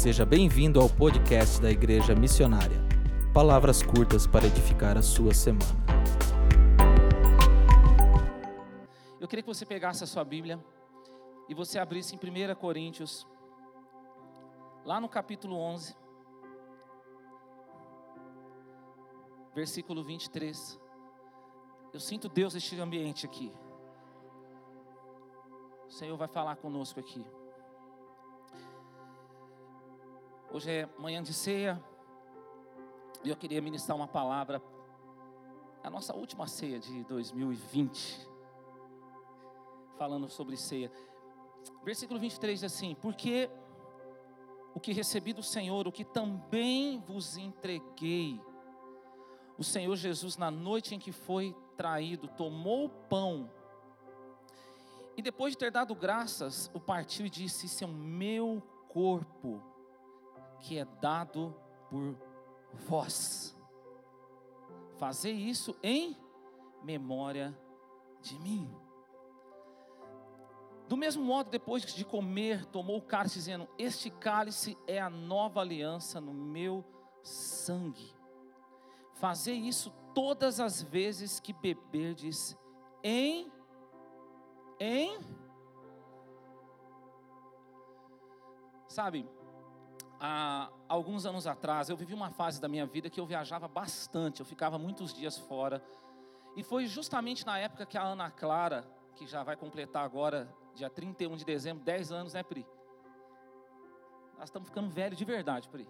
Seja bem-vindo ao podcast da Igreja Missionária. Palavras curtas para edificar a sua semana. Eu queria que você pegasse a sua Bíblia e você abrisse em 1 Coríntios, lá no capítulo 11, versículo 23. Eu sinto Deus neste ambiente aqui. O Senhor vai falar conosco aqui. Hoje é manhã de ceia. E eu queria ministrar uma palavra. A nossa última ceia de 2020. Falando sobre ceia. Versículo 23 diz assim: Porque o que recebi do Senhor, o que também vos entreguei. O Senhor Jesus, na noite em que foi traído, tomou o pão. E depois de ter dado graças, o partiu e disse: Isso é o meu corpo que é dado por vós. Fazer isso em memória de mim. Do mesmo modo, depois de comer, tomou o cálice, dizendo: Este cálice é a nova aliança no meu sangue. Fazer isso todas as vezes que beberdes em em Sabe, há alguns anos atrás, eu vivi uma fase da minha vida que eu viajava bastante, eu ficava muitos dias fora. E foi justamente na época que a Ana Clara, que já vai completar agora, dia 31 de dezembro, 10 anos, né, Pri? Nós estamos ficando velhos de verdade, Pri.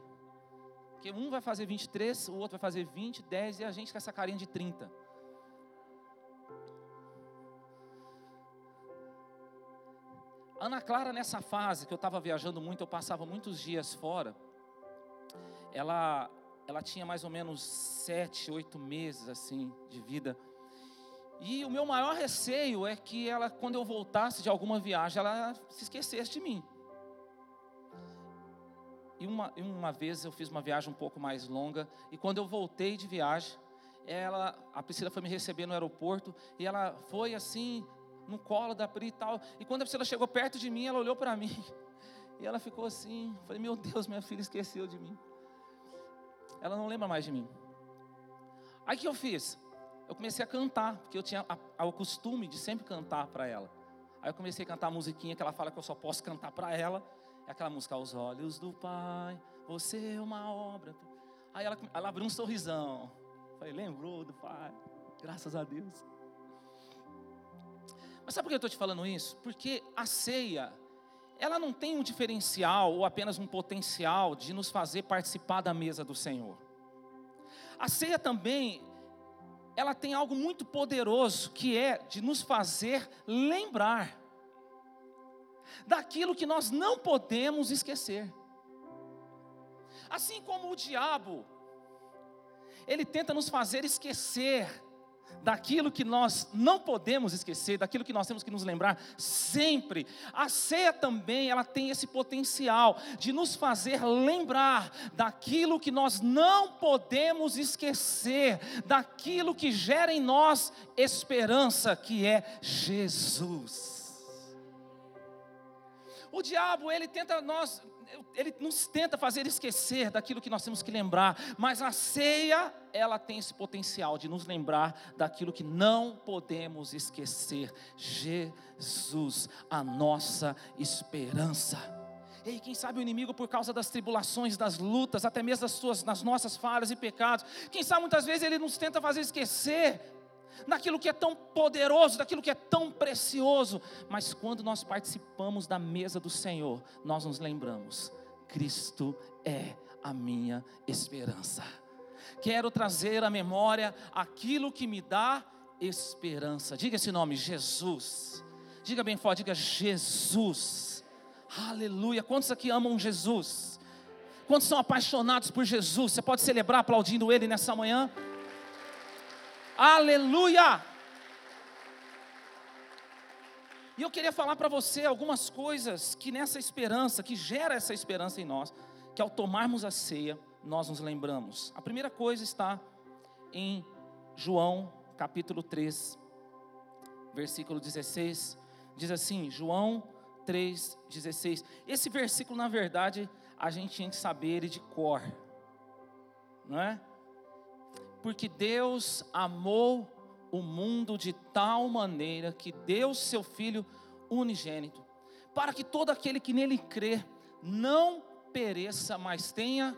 Porque um vai fazer 23, o outro vai fazer 20, 10 e a gente com essa carinha de 30. Ana Clara, nessa fase que eu estava viajando muito, eu passava muitos dias fora. Ela, ela tinha mais ou menos sete, oito meses assim de vida. E o meu maior receio é que ela, quando eu voltasse de alguma viagem, ela se esquecesse de mim. E uma, uma vez eu fiz uma viagem um pouco mais longa, e quando eu voltei de viagem, ela, a Priscila foi me receber no aeroporto, e ela foi assim, no colo da Pri e tal. E quando a Priscila chegou perto de mim, ela olhou para mim. E ela ficou assim. Falei, meu Deus, minha filha esqueceu de mim. Ela não lembra mais de mim. Aí o que eu fiz? Eu comecei a cantar, porque eu tinha a, a, o costume de sempre cantar para ela. Aí eu comecei a cantar a musiquinha que ela fala que eu só posso cantar para ela. É aquela música, aos olhos do Pai, você é uma obra. Aí ela, ela abriu um sorrisão. Falei, lembrou do Pai, graças a Deus. Mas sabe por que eu estou te falando isso? Porque a ceia, ela não tem um diferencial ou apenas um potencial de nos fazer participar da mesa do Senhor. A ceia também, ela tem algo muito poderoso que é de nos fazer lembrar daquilo que nós não podemos esquecer. Assim como o diabo, ele tenta nos fazer esquecer daquilo que nós não podemos esquecer, daquilo que nós temos que nos lembrar sempre. A ceia também, ela tem esse potencial de nos fazer lembrar daquilo que nós não podemos esquecer, daquilo que gera em nós esperança, que é Jesus. O diabo, ele tenta nós ele nos tenta fazer esquecer daquilo que nós temos que lembrar, mas a ceia, ela tem esse potencial de nos lembrar daquilo que não podemos esquecer. Jesus, a nossa esperança. Ei, quem sabe o inimigo, por causa das tribulações, das lutas, até mesmo das, suas, nossas falhas e pecados, quem sabe muitas vezes ele nos tenta fazer esquecer daquilo que é tão poderoso, daquilo que é tão precioso. Mas quando nós participamos da mesa do Senhor, nós nos lembramos: Cristo é a minha esperança. Quero trazer à memória aquilo que me dá esperança. Diga esse nome, Jesus. Diga bem forte, diga Jesus. Aleluia. Quantos aqui amam Jesus? Quantos são apaixonados por Jesus? Você pode celebrar aplaudindo Ele nessa manhã? Aleluia! E eu queria falar para você algumas coisas que nessa esperança, que gera essa esperança em nós, que ao tomarmos a ceia, nós nos lembramos. A primeira coisa está em João, capítulo 3, versículo 16. Diz assim, João 3,16. Esse versículo, na verdade, a gente tinha que saber ele de cor, não é? Porque Deus amou o mundo de tal maneira que deu seu Filho unigênito, para que todo aquele que nele crê não pereça, mas tenha.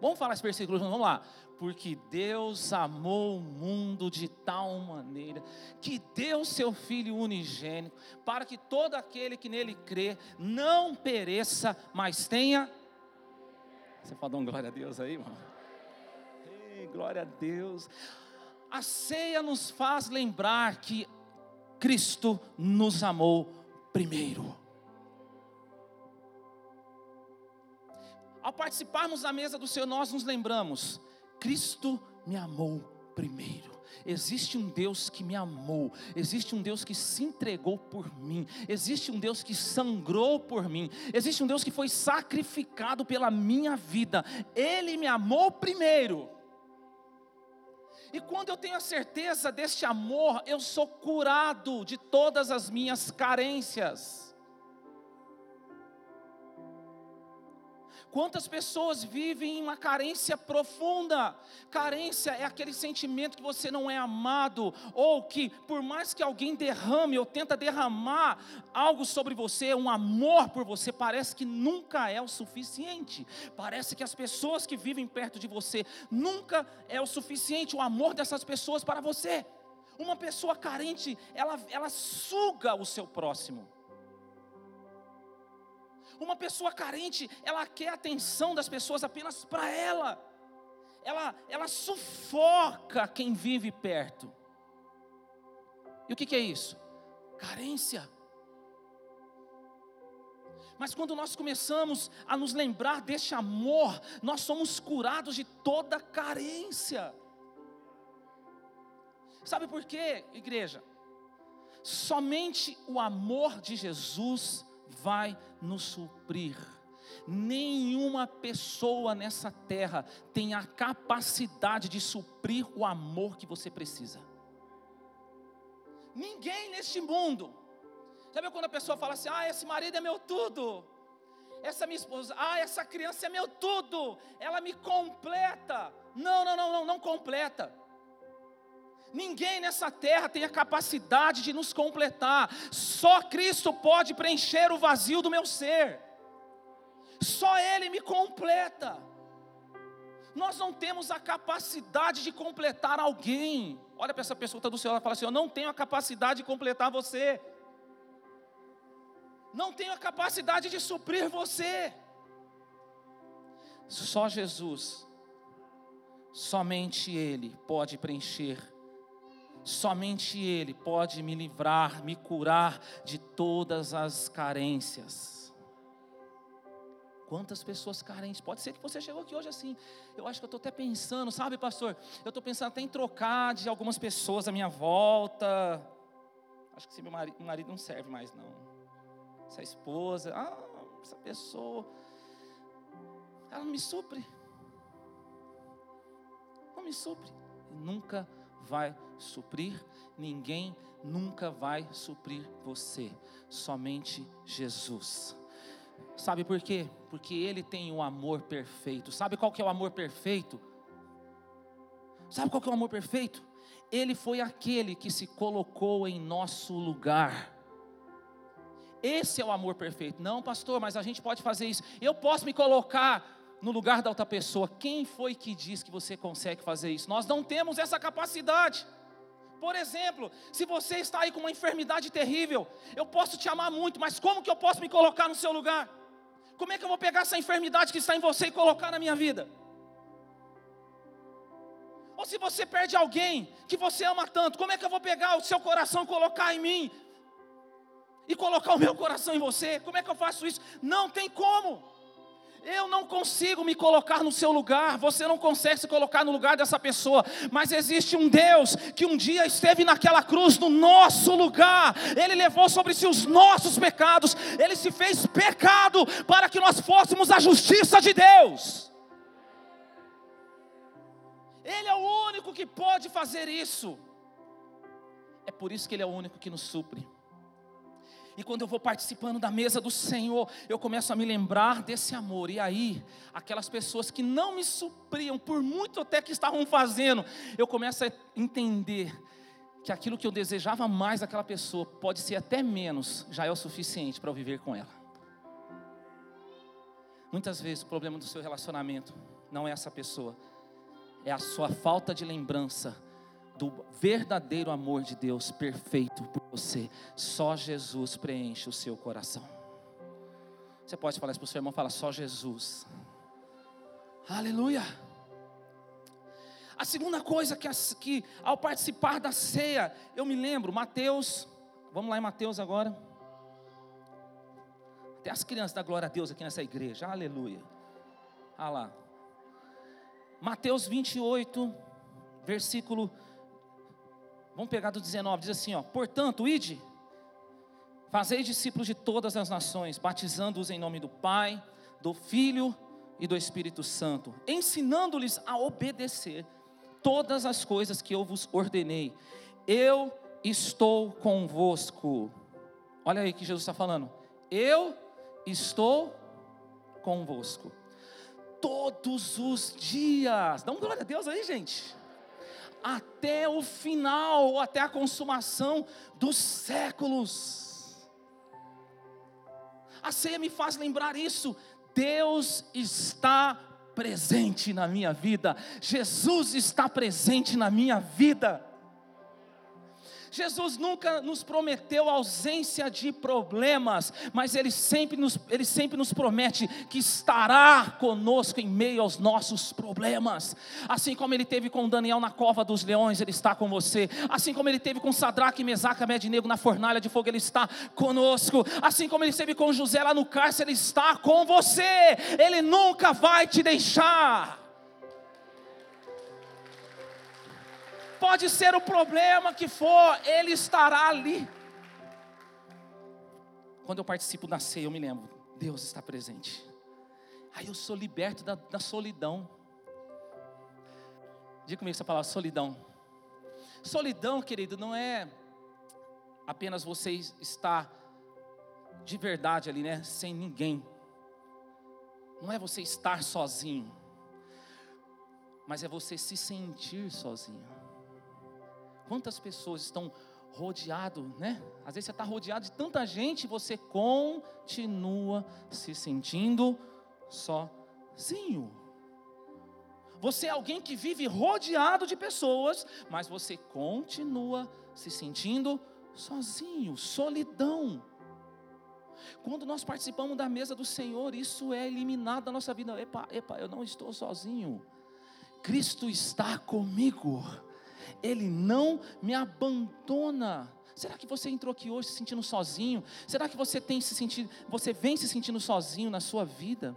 Vamos falar esse versículo, vamos lá. Porque Deus amou o mundo de tal maneira que deu seu Filho unigênito, para que todo aquele que nele crê não pereça, mas tenha. Você pode dar um glória a Deus aí, irmão? Glória a Deus. A ceia nos faz lembrar que Cristo nos amou primeiro. Ao participarmos da mesa do Senhor, nós nos lembramos: Cristo me amou primeiro. Existe um Deus que me amou, existe um Deus que se entregou por mim, existe um Deus que sangrou por mim, existe um Deus que foi sacrificado pela minha vida. Ele me amou primeiro. E quando eu tenho a certeza deste amor, eu sou curado de todas as minhas carências. Quantas pessoas vivem em uma carência profunda? Carência é aquele sentimento que você não é amado, ou que, por mais que alguém derrame ou tenta derramar algo sobre você, um amor por você, parece que nunca é o suficiente. Parece que as pessoas que vivem perto de você nunca é o suficiente o amor dessas pessoas para você. Uma pessoa carente, ela, ela suga o seu próximo. Uma pessoa carente, ela quer a atenção das pessoas apenas para ela. Ela, ela sufoca quem vive perto. E o que, que é isso? Carência. Mas quando nós começamos a nos lembrar deste amor, nós somos curados de toda carência. Sabe por quê, igreja? Somente o amor de Jesus vai nos suprir. Nenhuma pessoa nessa terra tem a capacidade de suprir o amor que você precisa. Ninguém neste mundo. Viu quando a pessoa fala assim: ah, esse marido é meu tudo, essa minha esposa, ah, essa criança é meu tudo, ela me completa. Não, não, não, não, não completa. Ninguém nessa terra tem a capacidade de nos completar. Só Cristo pode preencher o vazio do meu ser. Só Ele me completa. Nós não temos a capacidade de completar alguém. Olha para essa pessoa que está do lado e fala assim: Eu não tenho a capacidade de completar você. Não tenho a capacidade de suprir você. Só Jesus, somente Ele pode preencher Somente Ele pode me livrar, me curar de todas as carências. Quantas pessoas carentes? Pode ser que você chegou aqui hoje assim. Eu acho que eu estou até pensando, sabe, pastor? Eu estou pensando até em trocar de algumas pessoas à minha volta. Acho que esse meu marido, meu marido não serve mais, não. Essa esposa, ah, essa pessoa, ela não me supre. Não me supre. Nunca vai suprir, ninguém nunca vai suprir você, somente Jesus. Sabe por quê? Porque Ele tem o amor perfeito. Sabe qual que é o amor perfeito? Sabe qual que é o amor perfeito? Ele foi aquele que se colocou em nosso lugar. Esse é o amor perfeito. Não, pastor, mas a gente pode fazer isso. Eu posso me colocar no lugar da outra pessoa. Quem foi que diz que você consegue fazer isso? Nós não temos essa capacidade. Por exemplo, se você está aí com uma enfermidade terrível, eu posso te amar muito, mas como que eu posso me colocar no seu lugar? Como é que eu vou pegar essa enfermidade que está em você e colocar na minha vida? Ou se você perde alguém que você ama tanto, como é que eu vou pegar o seu coração e colocar em mim? E colocar o meu coração em você? Como é que eu faço isso? Não tem como. Eu não consigo me colocar no seu lugar, você não consegue se colocar no lugar dessa pessoa, mas existe um Deus que um dia esteve naquela cruz no nosso lugar, Ele levou sobre si os nossos pecados, Ele se fez pecado para que nós fôssemos a justiça de Deus. Ele é o único que pode fazer isso, é por isso que Ele é o único que nos supre. E quando eu vou participando da mesa do Senhor, eu começo a me lembrar desse amor. E aí, aquelas pessoas que não me supriam, por muito até que estavam fazendo, eu começo a entender que aquilo que eu desejava mais daquela pessoa, pode ser até menos, já é o suficiente para eu viver com ela. Muitas vezes o problema do seu relacionamento não é essa pessoa, é a sua falta de lembrança do verdadeiro amor de Deus perfeito por você. Só Jesus preenche o seu coração. Você pode falar isso para o seu irmão, fala só Jesus. Aleluia. A segunda coisa que, que ao participar da ceia, eu me lembro, Mateus, vamos lá em Mateus agora. Até as crianças da glória a Deus aqui nessa igreja, aleluia. Ah lá. Mateus 28, versículo Vamos pegar do 19, diz assim, ó: "Portanto, ide, fazei discípulos de todas as nações, batizando-os em nome do Pai, do Filho e do Espírito Santo, ensinando-lhes a obedecer todas as coisas que eu vos ordenei. Eu estou convosco." Olha aí que Jesus está falando. Eu estou convosco todos os dias. Dá um glória a Deus aí, gente até o final, até a consumação dos séculos. A ceia me faz lembrar isso. Deus está presente na minha vida, Jesus está presente na minha vida. Jesus nunca nos prometeu ausência de problemas, mas Ele sempre nos, Ele sempre nos promete que estará conosco em meio aos nossos problemas. Assim como Ele teve com Daniel na cova dos leões, Ele está com você. Assim como Ele teve com Sadraque, Mesaque e Abednego na fornalha de fogo, Ele está conosco. Assim como Ele esteve com José lá no cárcere, Ele está com você. Ele nunca vai te deixar. Pode ser o problema que for, Ele estará ali. Quando eu participo da ceia, eu me lembro, Deus está presente. Aí eu sou liberto da, da solidão. Diga comigo essa palavra, solidão. Solidão, querido, não é apenas você estar de verdade ali, né? Sem ninguém. Não é você estar sozinho. Mas é você se sentir sozinho. Quantas pessoas estão rodeado, né? Às vezes você está rodeado de tanta gente você continua se sentindo sozinho. Você é alguém que vive rodeado de pessoas, mas você continua se sentindo sozinho, solidão. Quando nós participamos da mesa do Senhor, isso é eliminado da nossa vida. Epa, epa, eu não estou sozinho. Cristo está comigo. Ele não me abandona. Será que você entrou aqui hoje se sentindo sozinho? Será que você tem se sentido, você vem se sentindo sozinho na sua vida?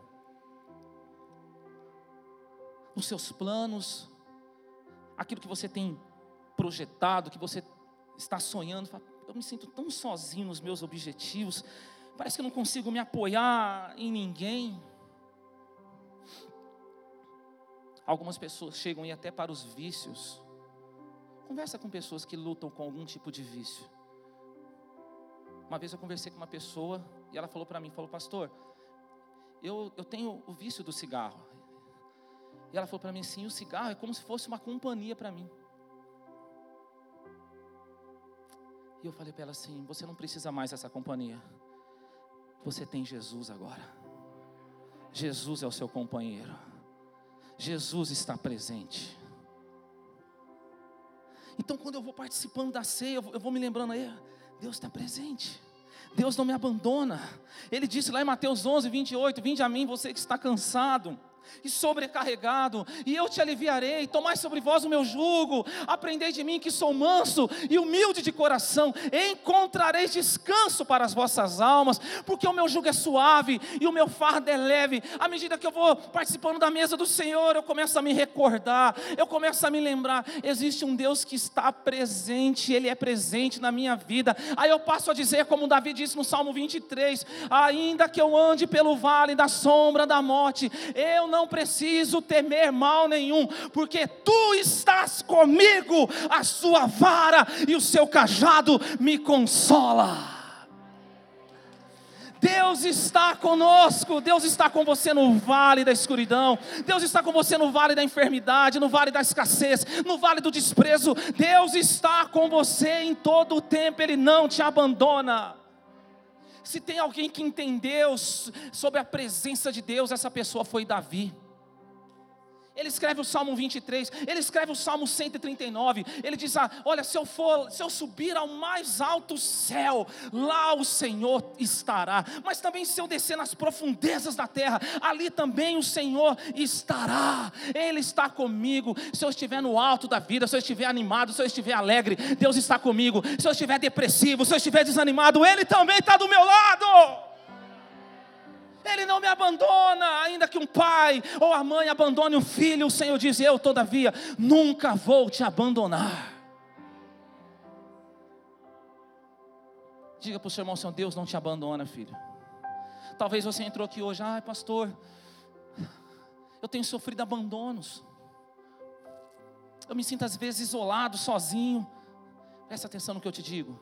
Nos seus planos, aquilo que você tem projetado, que você está sonhando, eu me sinto tão sozinho nos meus objetivos, parece que eu não consigo me apoiar em ninguém. Algumas pessoas chegam e até para os vícios. Conversa com pessoas que lutam com algum tipo de vício. Uma vez eu conversei com uma pessoa e ela falou para mim, falou, pastor, eu, eu tenho o vício do cigarro. E ela falou para mim, sim, o cigarro é como se fosse uma companhia para mim. E eu falei para ela assim, você não precisa mais dessa companhia. Você tem Jesus agora. Jesus é o seu companheiro. Jesus está presente. Então, quando eu vou participando da ceia, eu vou me lembrando aí, Deus está presente. Deus não me abandona. Ele disse lá em Mateus 11, 28: Vinde a mim, você que está cansado e sobrecarregado, e eu te aliviarei. Tomai sobre vós o meu jugo, aprendei de mim que sou manso e humilde de coração, encontrareis descanso para as vossas almas, porque o meu jugo é suave e o meu fardo é leve. À medida que eu vou participando da mesa do Senhor, eu começo a me recordar, eu começo a me lembrar: existe um Deus que está presente, Ele é presente na minha vida. Aí eu passo a dizer, como Davi disse no Salmo 23: ainda que eu ande pelo vale da sombra da morte, eu não preciso temer mal nenhum, porque tu estás comigo, a sua vara e o seu cajado me consola. Deus está conosco, Deus está com você no vale da escuridão, Deus está com você no vale da enfermidade, no vale da escassez, no vale do desprezo. Deus está com você em todo o tempo, Ele não te abandona. Se tem alguém que entendeu sobre a presença de Deus, essa pessoa foi Davi. Ele escreve o Salmo 23, ele escreve o Salmo 139. Ele diz: ah, Olha, se eu for, se eu subir ao mais alto céu, lá o Senhor estará. Mas também se eu descer nas profundezas da terra, ali também o Senhor estará. Ele está comigo. Se eu estiver no alto da vida, se eu estiver animado, se eu estiver alegre, Deus está comigo. Se eu estiver depressivo, se eu estiver desanimado, Ele também está do meu lado. Ele não me abandona, ainda que um pai ou a mãe abandone um filho, o Senhor diz: Eu, todavia, nunca vou te abandonar. Diga para o seu irmão, Senhor, Deus não te abandona, filho. Talvez você entrou aqui hoje, ai, pastor, eu tenho sofrido abandonos. Eu me sinto às vezes isolado, sozinho. Presta atenção no que eu te digo.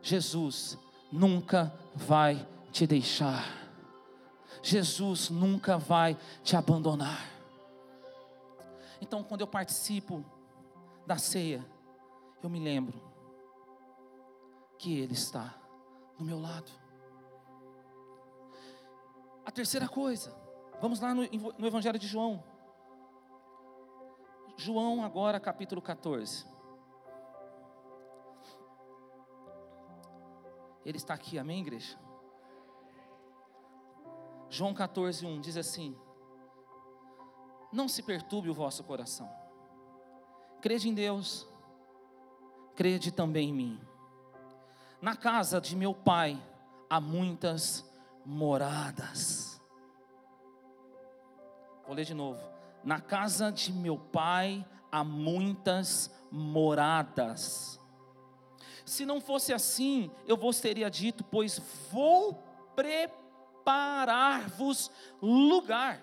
Jesus nunca vai te deixar. Jesus nunca vai te abandonar. Então, quando eu participo da ceia, eu me lembro que Ele está do meu lado. A terceira coisa, vamos lá no, no Evangelho de João. João, agora, capítulo 14. Ele está aqui, amém, igreja? João 14, 1 diz assim: Não se perturbe o vosso coração, crede em Deus, crede também em mim. Na casa de meu pai há muitas moradas. Vou ler de novo. Na casa de meu pai há muitas moradas. Se não fosse assim, eu vos teria dito, pois vou preparar preparar-vos lugar.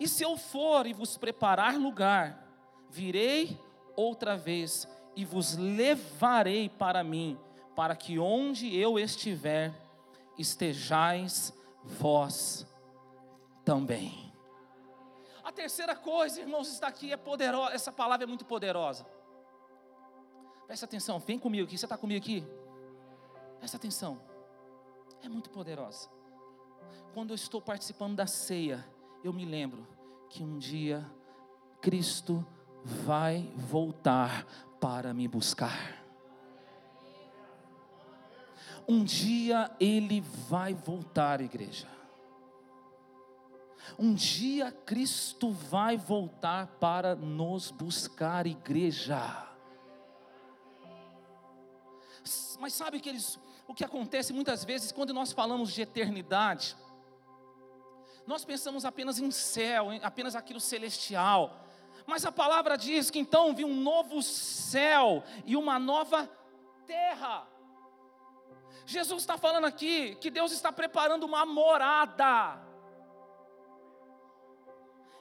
E se eu for e vos preparar lugar, virei outra vez e vos levarei para mim, para que onde eu estiver, estejais vós também. A terceira coisa, irmãos, está aqui, é poderosa, essa palavra é muito poderosa. Presta atenção, vem comigo aqui, você está comigo aqui? Presta atenção é muito poderosa. Quando eu estou participando da ceia, eu me lembro que um dia Cristo vai voltar para me buscar. Um dia Ele vai voltar, igreja. Um dia Cristo vai voltar para nos buscar, igreja. Mas sabe que eles o que acontece muitas vezes quando nós falamos de eternidade, nós pensamos apenas em céu, apenas aquilo celestial. Mas a palavra diz que então vi um novo céu e uma nova terra. Jesus está falando aqui que Deus está preparando uma morada.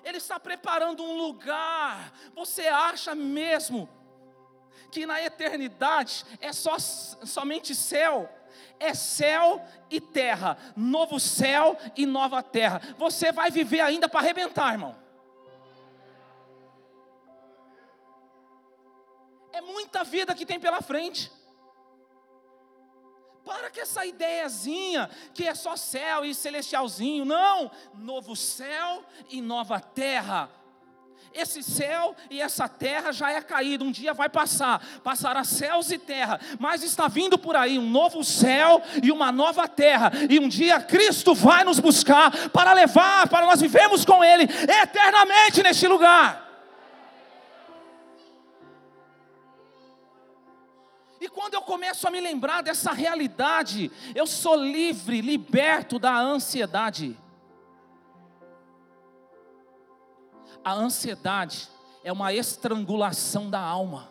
Ele está preparando um lugar. Você acha mesmo que na eternidade é só, somente céu, é céu e terra, novo céu e nova terra. Você vai viver ainda para arrebentar, irmão. É muita vida que tem pela frente. Para com essa ideiazinha que é só céu e celestialzinho. Não, novo céu e nova terra esse céu e essa terra já é caído, um dia vai passar, passará céus e terra, mas está vindo por aí um novo céu e uma nova terra, e um dia Cristo vai nos buscar para levar, para nós vivemos com Ele eternamente neste lugar. E quando eu começo a me lembrar dessa realidade, eu sou livre, liberto da ansiedade. A ansiedade é uma estrangulação da alma.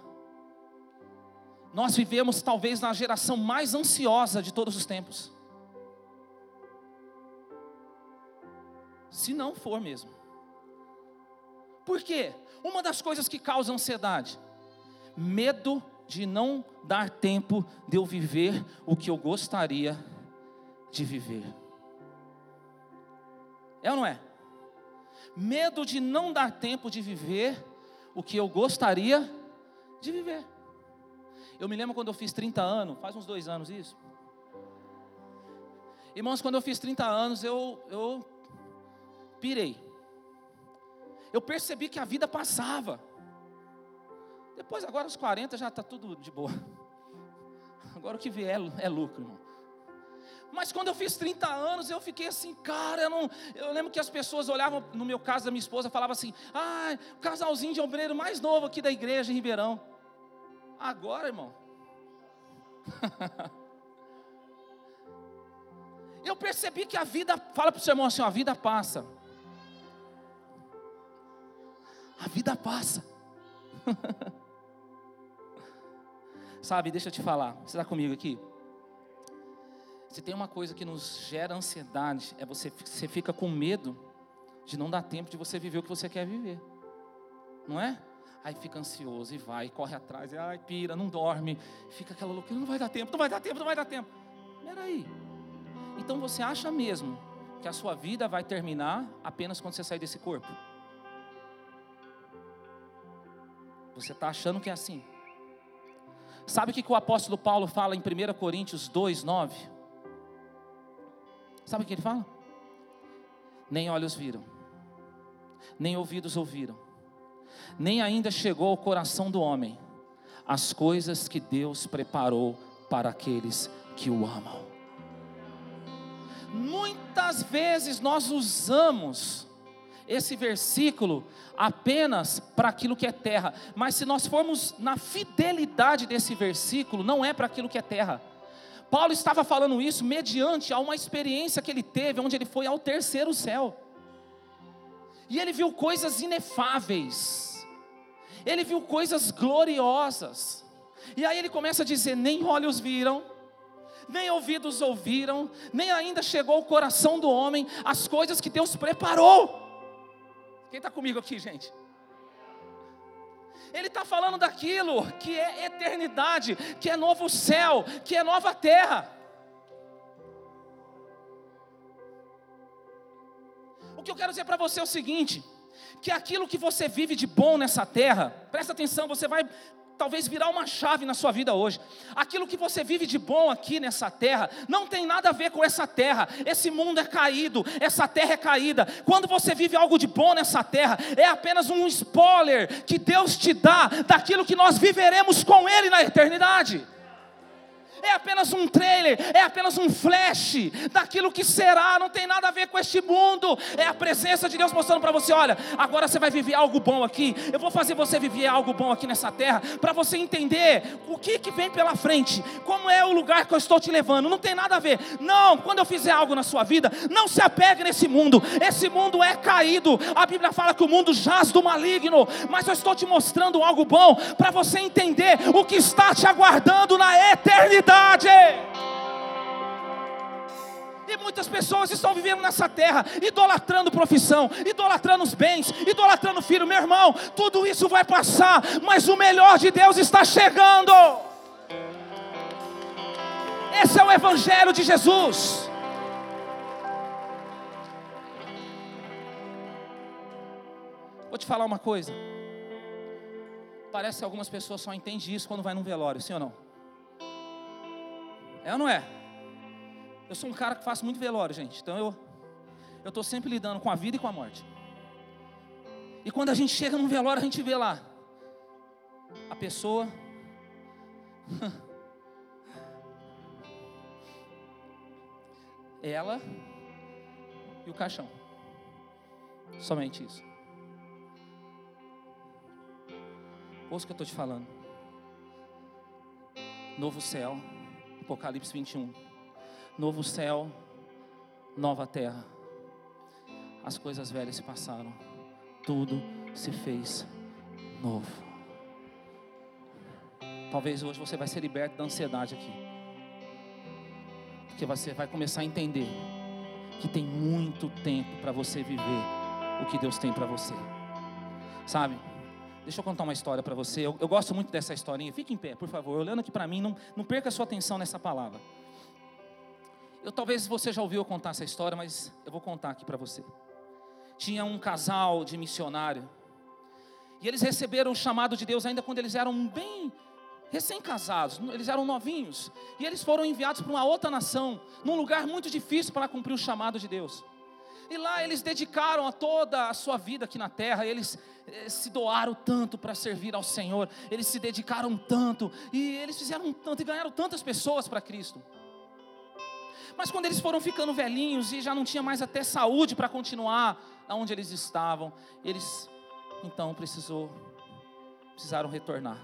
Nós vivemos talvez na geração mais ansiosa de todos os tempos. Se não for mesmo. Por quê? Uma das coisas que causa ansiedade, medo de não dar tempo de eu viver o que eu gostaria de viver. É ou não é? Medo de não dar tempo de viver o que eu gostaria de viver. Eu me lembro quando eu fiz 30 anos, faz uns dois anos isso. Irmãos, quando eu fiz 30 anos, eu, eu pirei. Eu percebi que a vida passava. Depois, agora, aos 40, já está tudo de boa. Agora o que vier é, é lucro, irmão. Mas quando eu fiz 30 anos, eu fiquei assim, cara, eu, não, eu lembro que as pessoas olhavam no meu caso da minha esposa, falavam assim, ah, o casalzinho de obreiro mais novo aqui da igreja em Ribeirão. Agora, irmão. eu percebi que a vida, fala para o seu irmão assim, a vida passa. A vida passa. Sabe, deixa eu te falar, você está comigo aqui? Se tem uma coisa que nos gera ansiedade, é você, você fica com medo de não dar tempo de você viver o que você quer viver. Não é? Aí fica ansioso e vai, corre atrás, e ai, pira, não dorme, fica aquela loucura, não vai dar tempo, não vai dar tempo, não vai dar tempo. Peraí. Então você acha mesmo que a sua vida vai terminar apenas quando você sair desse corpo? Você está achando que é assim? Sabe o que o apóstolo Paulo fala em 1 Coríntios 2, 9? Sabe o que ele fala? Nem olhos viram, nem ouvidos ouviram, nem ainda chegou ao coração do homem as coisas que Deus preparou para aqueles que o amam. Muitas vezes nós usamos esse versículo apenas para aquilo que é terra, mas se nós formos na fidelidade desse versículo, não é para aquilo que é terra. Paulo estava falando isso mediante a uma experiência que ele teve, onde ele foi ao terceiro céu. E ele viu coisas inefáveis. Ele viu coisas gloriosas. E aí ele começa a dizer: nem olhos viram, nem ouvidos ouviram, nem ainda chegou ao coração do homem as coisas que Deus preparou. Quem está comigo aqui, gente? Ele está falando daquilo que é eternidade, que é novo céu, que é nova terra. O que eu quero dizer para você é o seguinte: que aquilo que você vive de bom nessa terra, presta atenção, você vai talvez virar uma chave na sua vida hoje. Aquilo que você vive de bom aqui nessa terra, não tem nada a ver com essa terra. Esse mundo é caído, essa terra é caída. Quando você vive algo de bom nessa terra, é apenas um spoiler que Deus te dá daquilo que nós viveremos com Ele na eternidade é apenas um trailer, é apenas um flash daquilo que será, não tem nada a ver com este mundo. É a presença de Deus mostrando para você: olha, agora você vai viver algo bom aqui. Eu vou fazer você viver algo bom aqui nessa terra, para você entender o que, que vem pela frente, como é o lugar que eu estou te levando. Não tem nada a ver. Não, quando eu fizer algo na sua vida, não se apegue nesse mundo. Esse mundo é caído. A Bíblia fala que o mundo jaz do maligno, mas eu estou te mostrando algo bom para você entender o que está te aguardando na eternidade E muitas pessoas estão vivendo nessa terra, idolatrando profissão, idolatrando os bens, idolatrando filho. Meu irmão, tudo isso vai passar, mas o melhor de Deus está chegando. Esse é o Evangelho de Jesus. Vou te falar uma coisa. Parece que algumas pessoas só entendem isso quando vai num velório, sim ou não? É ou não é? Eu sou um cara que faço muito velório, gente. Então eu eu estou sempre lidando com a vida e com a morte. E quando a gente chega num velório, a gente vê lá a pessoa ela e o caixão. Somente isso. Ouça o que eu estou te falando. Novo céu Apocalipse 21. Novo céu, nova terra. As coisas velhas se passaram, tudo se fez novo. Talvez hoje você vai ser liberto da ansiedade aqui. Porque você vai começar a entender que tem muito tempo para você viver o que Deus tem para você. Sabe? Deixa eu contar uma história para você. Eu, eu, gosto muito dessa historinha. Fique em pé, por favor. Olhando aqui para mim, não, não perca a sua atenção nessa palavra. Eu talvez você já ouviu eu contar essa história, mas eu vou contar aqui para você. Tinha um casal de missionário e eles receberam o chamado de Deus ainda quando eles eram bem recém-casados, eles eram novinhos, e eles foram enviados para uma outra nação, num lugar muito difícil para cumprir o chamado de Deus. E lá eles dedicaram a toda a sua vida aqui na terra, eles se doaram tanto para servir ao Senhor, eles se dedicaram tanto, e eles fizeram tanto e ganharam tantas pessoas para Cristo. Mas quando eles foram ficando velhinhos e já não tinha mais até saúde para continuar aonde eles estavam, eles então precisou precisaram retornar.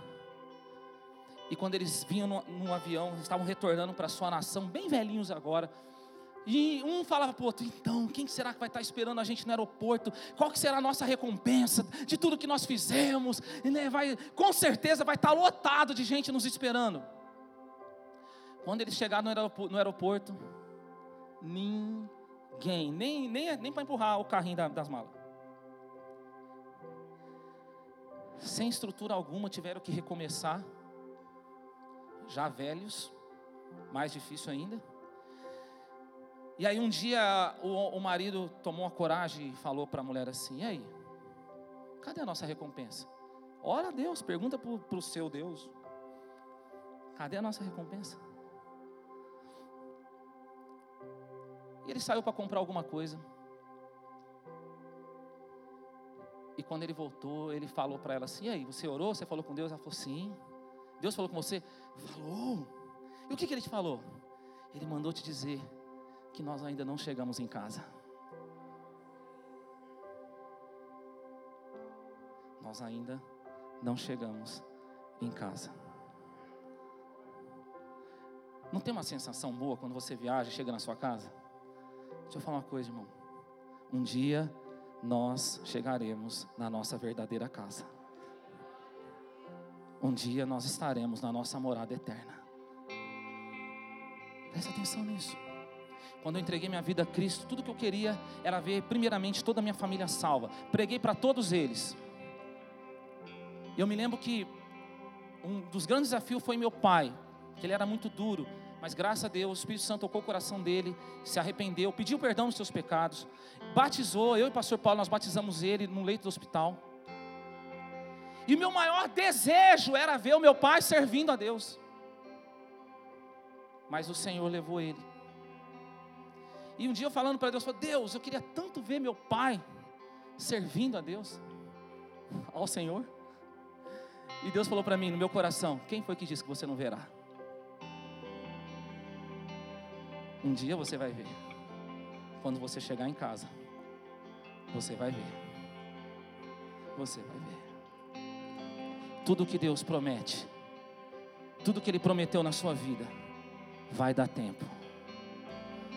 E quando eles vinham no, no avião, estavam retornando para sua nação, bem velhinhos agora. E um falava para o outro, então, quem será que vai estar esperando a gente no aeroporto? Qual que será a nossa recompensa de tudo que nós fizemos? E, né, vai, com certeza vai estar lotado de gente nos esperando. Quando eles chegaram no aeroporto, ninguém, nem, nem, nem para empurrar o carrinho das malas. Sem estrutura alguma, tiveram que recomeçar já velhos, mais difícil ainda. E aí um dia o, o marido tomou a coragem e falou para a mulher assim: E aí? Cadê a nossa recompensa? Ora a Deus, pergunta para o seu Deus: Cadê a nossa recompensa? E ele saiu para comprar alguma coisa. E quando ele voltou, ele falou para ela assim: E aí, você orou? Você falou com Deus? Ela falou: Sim. Deus falou com você? Falou. E o que, que ele te falou? Ele mandou te dizer que nós ainda não chegamos em casa. Nós ainda não chegamos em casa. Não tem uma sensação boa quando você viaja e chega na sua casa? Deixa eu falar uma coisa, irmão. Um dia nós chegaremos na nossa verdadeira casa um dia nós estaremos na nossa morada eterna. Presta atenção nisso. Quando eu entreguei minha vida a Cristo, tudo que eu queria era ver, primeiramente, toda a minha família salva. Preguei para todos eles. Eu me lembro que um dos grandes desafios foi meu pai, que ele era muito duro, mas graças a Deus o Espírito Santo tocou o coração dele, se arrependeu, pediu perdão dos seus pecados, batizou, eu e o pastor Paulo, nós batizamos ele no leito do hospital. E meu maior desejo era ver o meu pai servindo a Deus. Mas o Senhor levou ele. E um dia eu falando para Deus, falei, Deus, eu queria tanto ver meu pai servindo a Deus, ao Senhor. E Deus falou para mim no meu coração: Quem foi que disse que você não verá? Um dia você vai ver. Quando você chegar em casa, você vai ver. Você vai ver tudo que Deus promete, tudo que Ele prometeu na sua vida, vai dar tempo.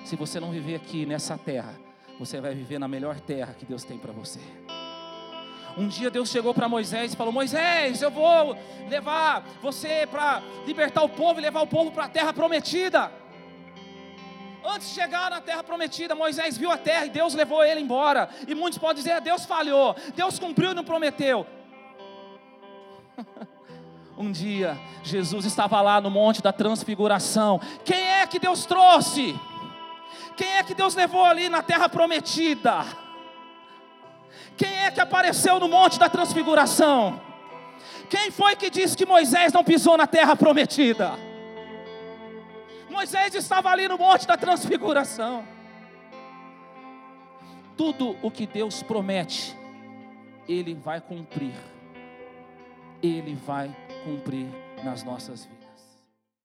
Se você não viver aqui nessa terra, você vai viver na melhor terra que Deus tem para você. Um dia Deus chegou para Moisés e falou: Moisés, eu vou levar você para libertar o povo e levar o povo para a terra prometida. Antes de chegar na terra prometida, Moisés viu a terra e Deus levou ele embora. E muitos podem dizer: Deus falhou, Deus cumpriu e não prometeu. Um dia, Jesus estava lá no Monte da Transfiguração. Quem é que Deus trouxe? Quem é que Deus levou ali na terra prometida? Quem é que apareceu no Monte da Transfiguração? Quem foi que disse que Moisés não pisou na terra prometida? Moisés estava ali no Monte da Transfiguração. Tudo o que Deus promete, Ele vai cumprir. Ele vai cumprir nas nossas vidas.